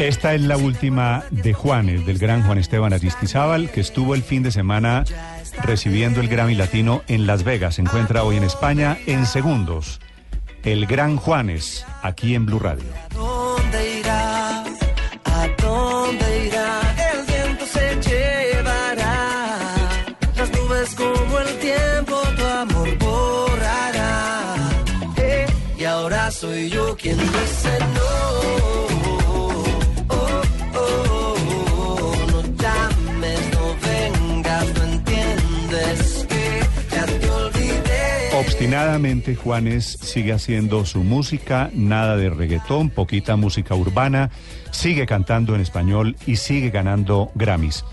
Esta es la última de Juanes, del gran Juan Esteban Aristizábal, que estuvo el fin de semana recibiendo el Grammy Latino en Las Vegas. Se encuentra hoy en España en segundos. El gran Juanes, aquí en Blue Radio. ¿A dónde irá? ¿A dónde olvidé. Obstinadamente Juanes sigue haciendo su música, nada de reggaetón, poquita música urbana, sigue cantando en español y sigue ganando Grammys.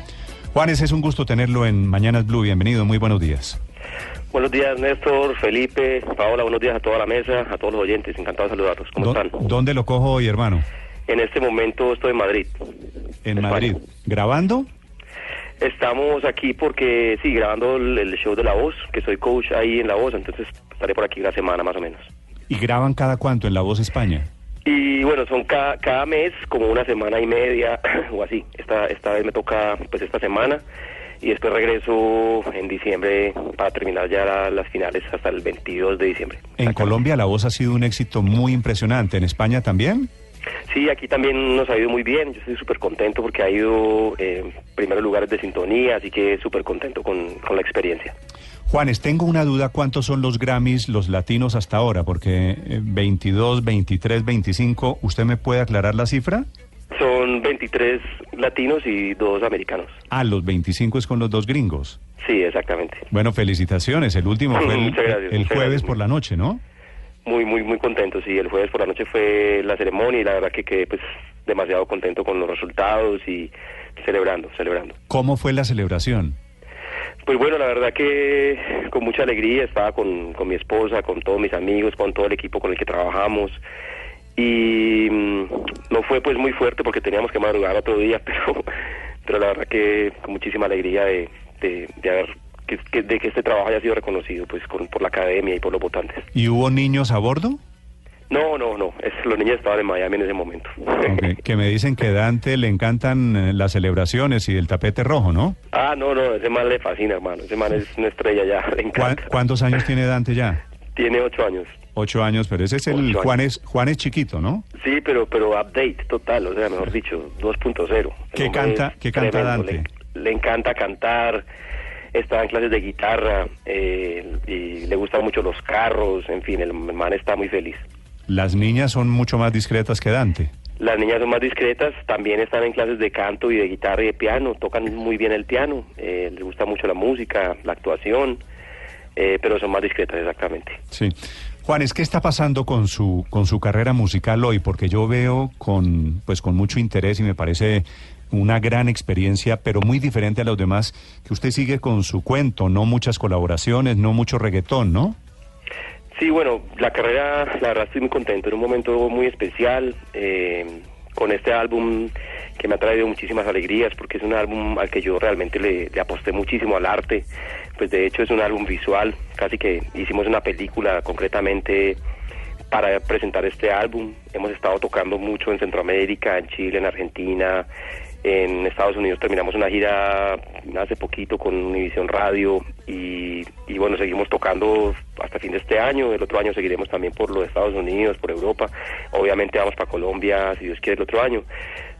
Juanes, es un gusto tenerlo en Mañanas Blue. Bienvenido, muy buenos días. Buenos días, Néstor, Felipe, Paola, buenos días a toda la mesa, a todos los oyentes, encantado de saludarlos. ¿Cómo ¿Dó- están? ¿Dónde lo cojo hoy, hermano? En este momento estoy en Madrid. En España. Madrid. ¿Grabando? Estamos aquí porque, sí, grabando el, el show de La Voz, que soy coach ahí en La Voz, entonces estaré por aquí una semana más o menos. ¿Y graban cada cuánto en La Voz España? Y bueno, son ca- cada mes como una semana y media o así. Esta, esta vez me toca pues esta semana y después regreso en diciembre para terminar ya la- las finales hasta el 22 de diciembre. En Colombia La Voz ha sido un éxito muy impresionante. ¿En España también? Sí, aquí también nos ha ido muy bien. Yo estoy súper contento porque ha ido eh, primeros lugares de sintonía, así que súper contento con, con la experiencia. Juanes, tengo una duda, ¿cuántos son los Grammys, los latinos hasta ahora? Porque eh, 22, 23, 25, ¿usted me puede aclarar la cifra? Son 23 latinos y dos americanos. Ah, los 25 es con los dos gringos. Sí, exactamente. Bueno, felicitaciones. El último fue el, gracias, jueves gracias. por la noche, ¿no? Muy, muy, muy contento. Sí, el jueves por la noche fue la ceremonia y la verdad que quedé pues demasiado contento con los resultados y celebrando, celebrando. ¿Cómo fue la celebración? Pues bueno, la verdad que con mucha alegría estaba con, con mi esposa, con todos mis amigos, con todo el equipo con el que trabajamos. Y mm, no fue pues muy fuerte porque teníamos que madrugar otro día, pero, pero la verdad que con muchísima alegría de, de, de haber que, de que este trabajo haya sido reconocido pues con, por la academia y por los votantes. ¿Y hubo niños a bordo? No, no, no, es- los niños estaban en Miami en ese momento. Que me dicen que Dante le encantan eh, las celebraciones y el tapete rojo, ¿no? Ah, no, no, ese man le fascina, hermano. Ese man es una estrella ya, le ¿Cuá- encanta. ¿Cuántos años tiene Dante ya? Tiene ocho años. Ocho años, pero ese es el Ocho años. Juanes, Juanes chiquito, ¿no? Sí, pero pero update total, o sea, mejor dicho, 2.0. El ¿Qué canta- es qué canta Dante? Le, le encanta cantar, está en clases de guitarra eh, y le gustan mucho los carros, en fin, el man está muy feliz. Las niñas son mucho más discretas que Dante. Las niñas son más discretas, también están en clases de canto y de guitarra y de piano, tocan muy bien el piano, eh, les gusta mucho la música, la actuación, eh, pero son más discretas exactamente. Sí. Juanes, ¿qué está pasando con su con su carrera musical hoy? Porque yo veo con pues con mucho interés y me parece una gran experiencia, pero muy diferente a los demás, que usted sigue con su cuento, no muchas colaboraciones, no mucho reggaetón, ¿no? Sí, bueno, la carrera, la verdad estoy muy contento, en un momento muy especial, eh, con este álbum que me ha traído muchísimas alegrías, porque es un álbum al que yo realmente le, le aposté muchísimo al arte, pues de hecho es un álbum visual, casi que hicimos una película concretamente para presentar este álbum. Hemos estado tocando mucho en Centroamérica, en Chile, en Argentina, en Estados Unidos terminamos una gira hace poquito con Univision Radio y, y bueno, seguimos tocando hasta fin de este año. El otro año seguiremos también por los Estados Unidos, por Europa. Obviamente vamos para Colombia, si Dios quiere, el otro año.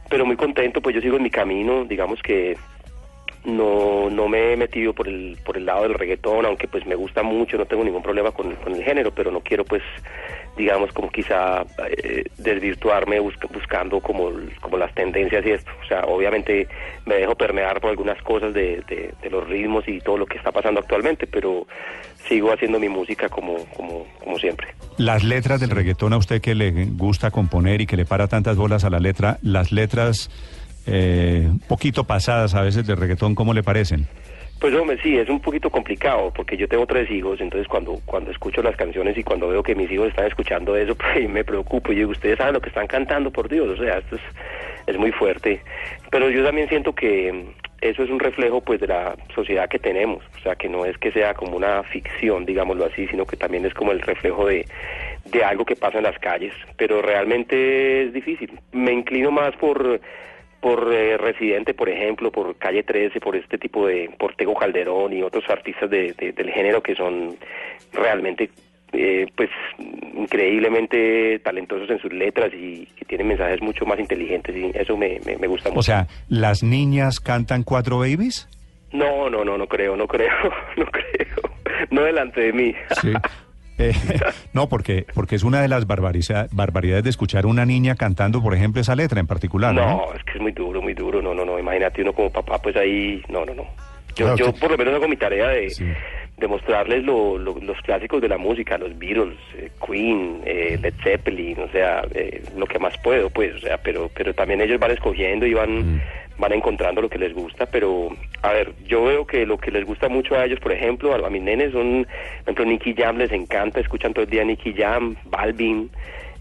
Pero muy contento, pues yo sigo en mi camino, digamos que no no me he metido por el por el lado del reggaetón aunque pues me gusta mucho no tengo ningún problema con, con el género pero no quiero pues digamos como quizá eh, desvirtuarme busca- buscando como como las tendencias y esto. O sea obviamente me dejo permear por algunas cosas de los ritmos y todo lo que está pasando actualmente pero sigo haciendo mi música como como como siempre. Las letras del reggaetón a usted que le gusta componer y que le para tantas bolas a la letra, las letras eh, poquito pasadas a veces de reggaetón, ¿cómo le parecen? Pues hombre, sí, es un poquito complicado porque yo tengo tres hijos, entonces cuando cuando escucho las canciones y cuando veo que mis hijos están escuchando eso, pues me preocupo. Y digo, ustedes saben lo que están cantando, por Dios, o sea, esto es, es muy fuerte. Pero yo también siento que, eso es un reflejo pues de la sociedad que tenemos, o sea que no es que sea como una ficción, digámoslo así, sino que también es como el reflejo de, de algo que pasa en las calles, pero realmente es difícil. Me inclino más por por eh, Residente, por ejemplo, por Calle 13, por este tipo de Portego Calderón y otros artistas de, de- del género que son realmente eh, pues increíblemente talentosos en sus letras y que tienen mensajes mucho más inteligentes y eso me, me, me gusta mucho. O sea, ¿las niñas cantan cuatro babies? No, no, no, no creo, no creo, no creo. No delante de mí. Sí. Eh, no, porque, porque es una de las barbaridades de escuchar una niña cantando, por ejemplo, esa letra en particular. No, No, es que es muy duro, muy duro. No, no, no. Imagínate uno como papá, pues ahí. No, no, no. Yo, Claro, yo que- por lo menos hago mi tarea de, Sí. de mostrarles lo- lo- los clásicos de la música, los Beatles, eh, Queen, eh, Led Zeppelin, o sea, eh, lo que más puedo, pues, o sea, pero, pero también ellos van escogiendo y van, van encontrando lo que les gusta, pero, a ver, yo veo que lo que les gusta mucho a ellos, por ejemplo, a, a mis nenes son, por ejemplo, Nicky Jam les encanta, escuchan todo el día Nicky Jam, Balvin,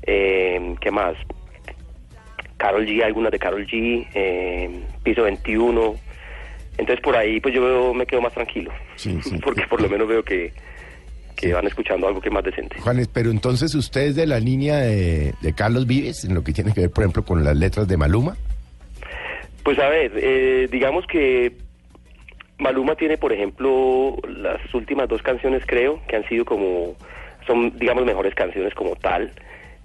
eh, ¿qué más? Carol G, algunas de Carol G, eh, Piso 21. Entonces por ahí pues yo veo- me quedo más tranquilo, Sí, sí. porque por lo menos veo que, que van escuchando algo que es más decente. Juanes, pero entonces usted es de la línea de, de Carlos Vives, en lo que tiene que ver, por ejemplo, con las letras de Maluma. Pues a ver, eh, digamos que Maluma tiene, por ejemplo, las últimas dos canciones creo que han sido como, son digamos mejores canciones como tal.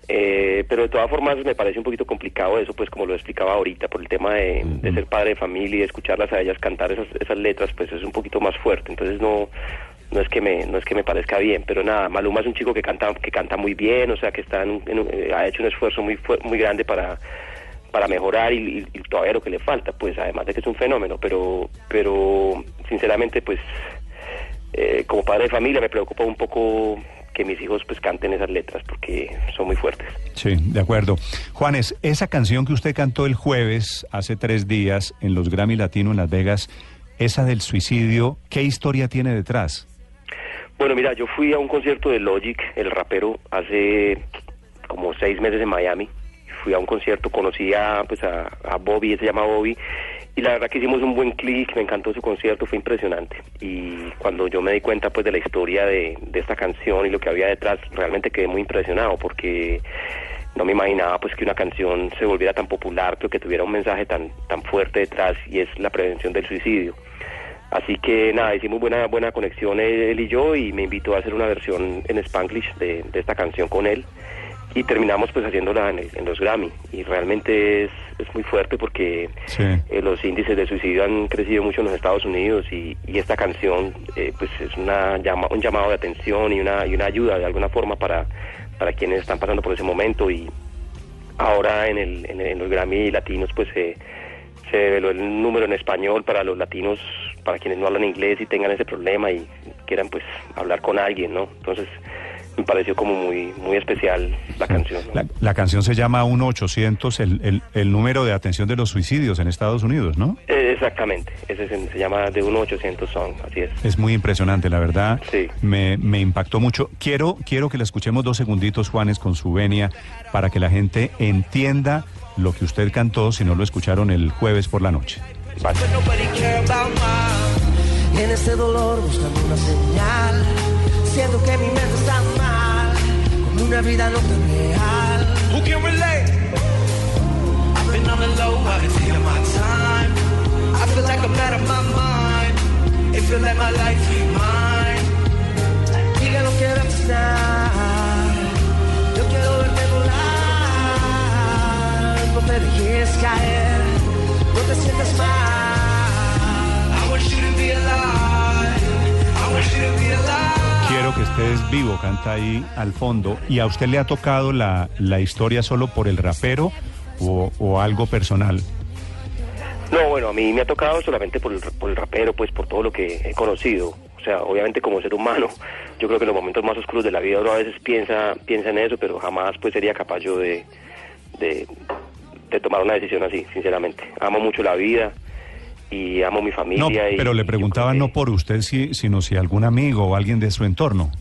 Eh, pero de todas formas me parece un poquito complicado eso, pues como lo explicaba ahorita, por el tema de, de ser padre de familia y escucharlas a ellas cantar esas, esas letras, pues es un poquito más fuerte. Entonces no, no es que me, no es que me parezca bien, pero nada, Maluma es un chico que canta, que canta muy bien, o sea que está en- en- eh, ha hecho un esfuerzo muy, muy grande para para mejorar y, y- y todavía lo que le falta, pues además de que es un fenómeno, pero, pero sinceramente, pues eh, como padre de familia me preocupa un poco que mis hijos pues canten esas letras porque son muy fuertes. Sí, de acuerdo. Juanes, esa canción que usted cantó el jueves, hace tres días, en los Grammy Latino en Las Vegas, esa del suicidio, ¿qué historia tiene detrás? Bueno, mira, yo fui a un concierto de Logic, el rapero, hace como seis meses en Miami. Fui a un concierto, conocí a, pues a, Bobby, él se llama Bobby, y la verdad que hicimos un buen clic, me encantó su concierto, fue impresionante. Y cuando yo me di cuenta pues de la historia de, de esta canción y lo que había detrás, realmente quedé muy impresionado porque no me imaginaba pues que una canción se volviera tan popular, pero que tuviera un mensaje tan, tan fuerte detrás y es la prevención del suicidio. Así que nada, hicimos buena buena conexión él, él y yo y me invitó a hacer una versión en Spanglish de, de esta canción con él y terminamos pues haciéndola en, en los Grammy y realmente es, es muy fuerte porque Sí. eh, los índices de suicidio han crecido mucho en los Estados Unidos y, y esta canción eh, pues es una llama, un llamado de atención y una y una ayuda de alguna forma para para quienes están pasando por ese momento y ahora en el en, en los Grammy latinos pues se se develó el número en español para los latinos, para quienes no hablan inglés y tengan ese problema y quieran pues hablar con alguien, ¿no? Entonces me pareció como muy muy especial la canción. ¿no? La, la canción se llama 1-800, el, el, el número de atención de los suicidios en Estados Unidos, ¿no? Eh, exactamente, ese se, se llama de 1-800 Song, así es. Es muy impresionante, la verdad. Sí. Me, me impactó mucho. Quiero, quiero que la escuchemos dos segunditos, Juanes, con su venia, para que la gente entienda lo que usted cantó, si no lo escucharon el jueves por la noche. Vale. En este dolor buscando una señal. Siento que mi mente está una vida no tan real. Who can relate? I've been on the low, I've been taking my time. I feel like I'm out of my mind. It feels like my life ain't mine. Diga lo que va a pasar. Yo quiero verte volar. No te dejes caer. No te sientas mal. Estés vivo, canta ahí al fondo. ¿Y a usted le ha tocado la, la historia solo por el rapero o, o algo personal? No, bueno, a mí me ha tocado solamente por el, por el rapero, pues por todo lo que he conocido. O sea, obviamente como ser humano, yo creo que en los momentos más oscuros de la vida uno a veces piensa, piensa en eso, pero jamás pues sería capaz yo de, de, de tomar una decisión así, sinceramente. Amo mucho la vida y amo mi familia. No, pero le y preguntaba que- no por usted, si- sino si algún amigo o alguien de su entorno.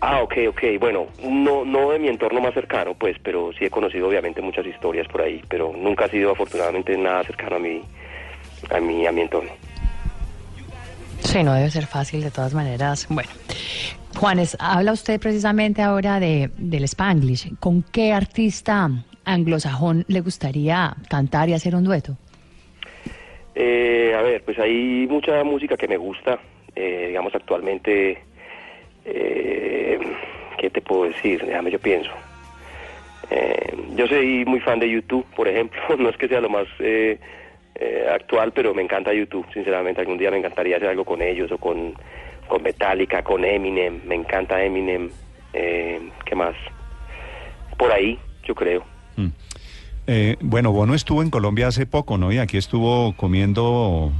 Ah, ok, ok. Bueno, no, no de mi entorno más cercano, pues, pero sí he conocido obviamente muchas historias por ahí, pero nunca ha sido afortunadamente nada cercano a mi, a mi, a mi entorno. Sí, no debe ser fácil de todas maneras. Bueno, Juanes, habla usted precisamente ahora de, del Spanglish. ¿Con qué artista anglosajón le gustaría cantar y hacer un dueto? Eh, a ver, pues hay mucha música que me gusta, eh, digamos actualmente, eh, ¿qué te puedo decir? Déjame, yo pienso. Eh, yo soy muy fan de YouTube, por ejemplo, no es que sea lo más eh, eh, actual, pero me encanta YouTube, sinceramente, algún día me encantaría hacer algo con ellos o con, con Metallica, con Eminem, me encanta Eminem, eh, ¿qué más? Por ahí, yo creo. Mm. Eh, bueno, Bono estuvo en Colombia hace poco, ¿no? Y aquí estuvo comiendo,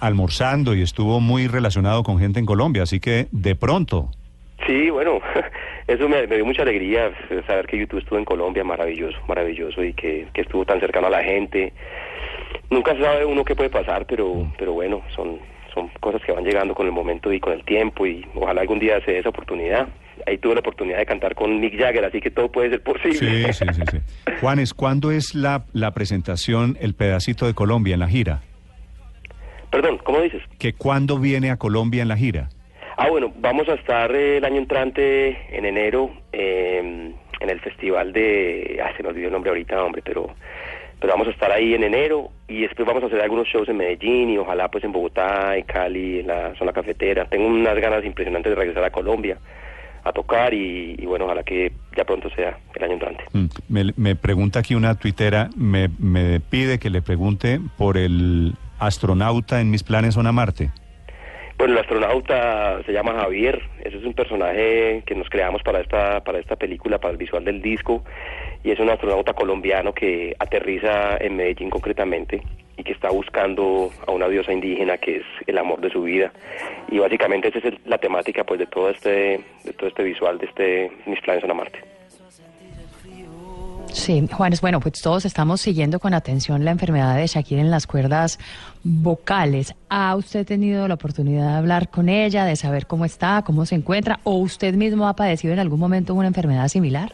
almorzando y estuvo muy relacionado con gente en Colombia, así que de pronto. Sí, bueno, eso me, me dio mucha alegría saber que YouTube estuvo en Colombia, maravilloso, maravilloso, y que, que estuvo tan cercano a la gente. Nunca se sabe uno qué puede pasar, pero, pero bueno, son, son cosas que van llegando con el momento y con el tiempo, y ojalá algún día se dé esa oportunidad. Ahí tuve la oportunidad de cantar con Mick Jagger, así que todo puede ser posible. Sí, sí, sí, sí. Juanes, ¿cuándo es la, la presentación, el pedacito de Colombia en la gira? Perdón, ¿cómo dices? ¿Que cuándo viene a Colombia en la gira? Ah, bueno, vamos a estar eh, el año entrante, en enero, eh, en el festival de... Ah, se me olvidó el nombre ahorita, hombre, pero, pero vamos a estar ahí en enero y después vamos a hacer algunos shows en Medellín y ojalá pues en Bogotá, en Cali, en la zona cafetera. Tengo unas ganas impresionantes de regresar a Colombia a tocar y, bueno, ojalá que ya pronto sea el año entrante. Mm, Me, me pregunta aquí una tuitera, me, me pide que le pregunte por el astronauta en mis planes son a Marte. Bueno, el astronauta se llama Javier, ese es un personaje que nos creamos para esta, para esta película, para el visual del disco, y es un astronauta colombiano que aterriza en Medellín concretamente y que está buscando a una diosa indígena que es el amor de su vida. Y básicamente esa es la temática pues de todo este, de todo este visual de este Mis planes son a Marte. Sí, Juanes, bueno, pues todos estamos siguiendo con atención la enfermedad de Shakira en las cuerdas vocales. ¿Ha usted tenido la oportunidad de hablar con ella, de saber cómo está, cómo se encuentra, o usted mismo ha padecido en algún momento una enfermedad similar?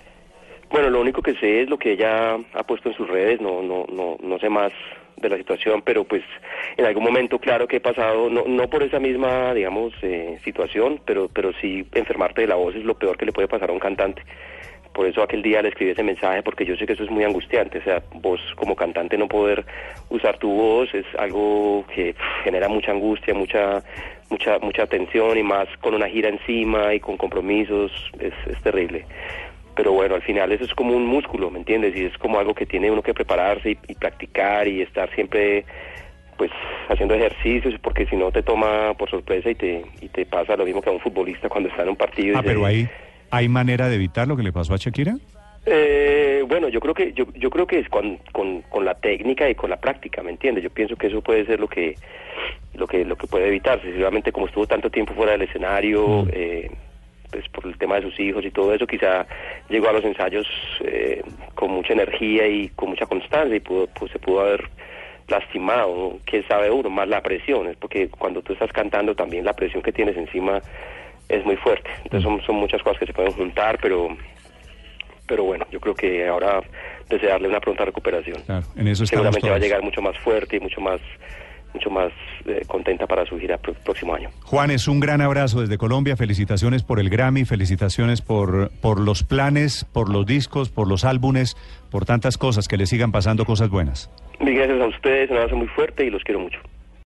Bueno, lo único que sé es lo que ella ha puesto en sus redes, no, no, no, no sé más de la situación, pero pues en algún momento claro que he pasado, no, no por esa misma, digamos, eh, situación, pero, pero sí enfermarte de la voz es lo peor que le puede pasar a un cantante. Por eso aquel día le escribí ese mensaje, porque yo sé que eso es muy angustiante, o sea, vos como cantante no poder usar tu voz es algo que pff, genera mucha angustia, mucha, mucha, mucha tensión y más con una gira encima y con compromisos, es, es terrible pero bueno, al final eso es como un músculo, ¿me entiendes? Y es como algo que tiene uno que prepararse y, y practicar y estar siempre pues haciendo ejercicios porque si no te toma por sorpresa y te y te pasa lo mismo que a un futbolista cuando está en un partido. y Ah, se- pero ahí hay manera de evitar lo que le pasó a Shakira. Eh, bueno, yo creo que yo, yo creo que es con, con, con la técnica y con la práctica, ¿me entiendes? Yo pienso que eso puede ser lo que lo que lo que puede evitarse. Seguramente como estuvo tanto tiempo fuera del escenario, eh, pues por el tema de sus hijos y todo eso, quizá llegó a los ensayos eh, con mucha energía y con mucha constancia y pudo, pues, se pudo haber lastimado, ¿no? quién sabe uno, más la presión, es porque cuando tú estás cantando también la presión que tienes encima es muy fuerte. Entonces son, son muchas cosas que se pueden juntar, pero pero bueno, yo creo que ahora desearle una pronta recuperación. Claro, en eso estamos Seguramente va a llegar mucho más fuerte y mucho más mucho más eh, contenta para su gira pro- próximo año. Juanes, un gran abrazo desde Colombia. Felicitaciones por el Grammy, felicitaciones por, por los planes, por los discos, por los álbumes, por tantas cosas. Que le sigan pasando cosas buenas. Mil gracias a ustedes, un abrazo muy fuerte y los quiero mucho.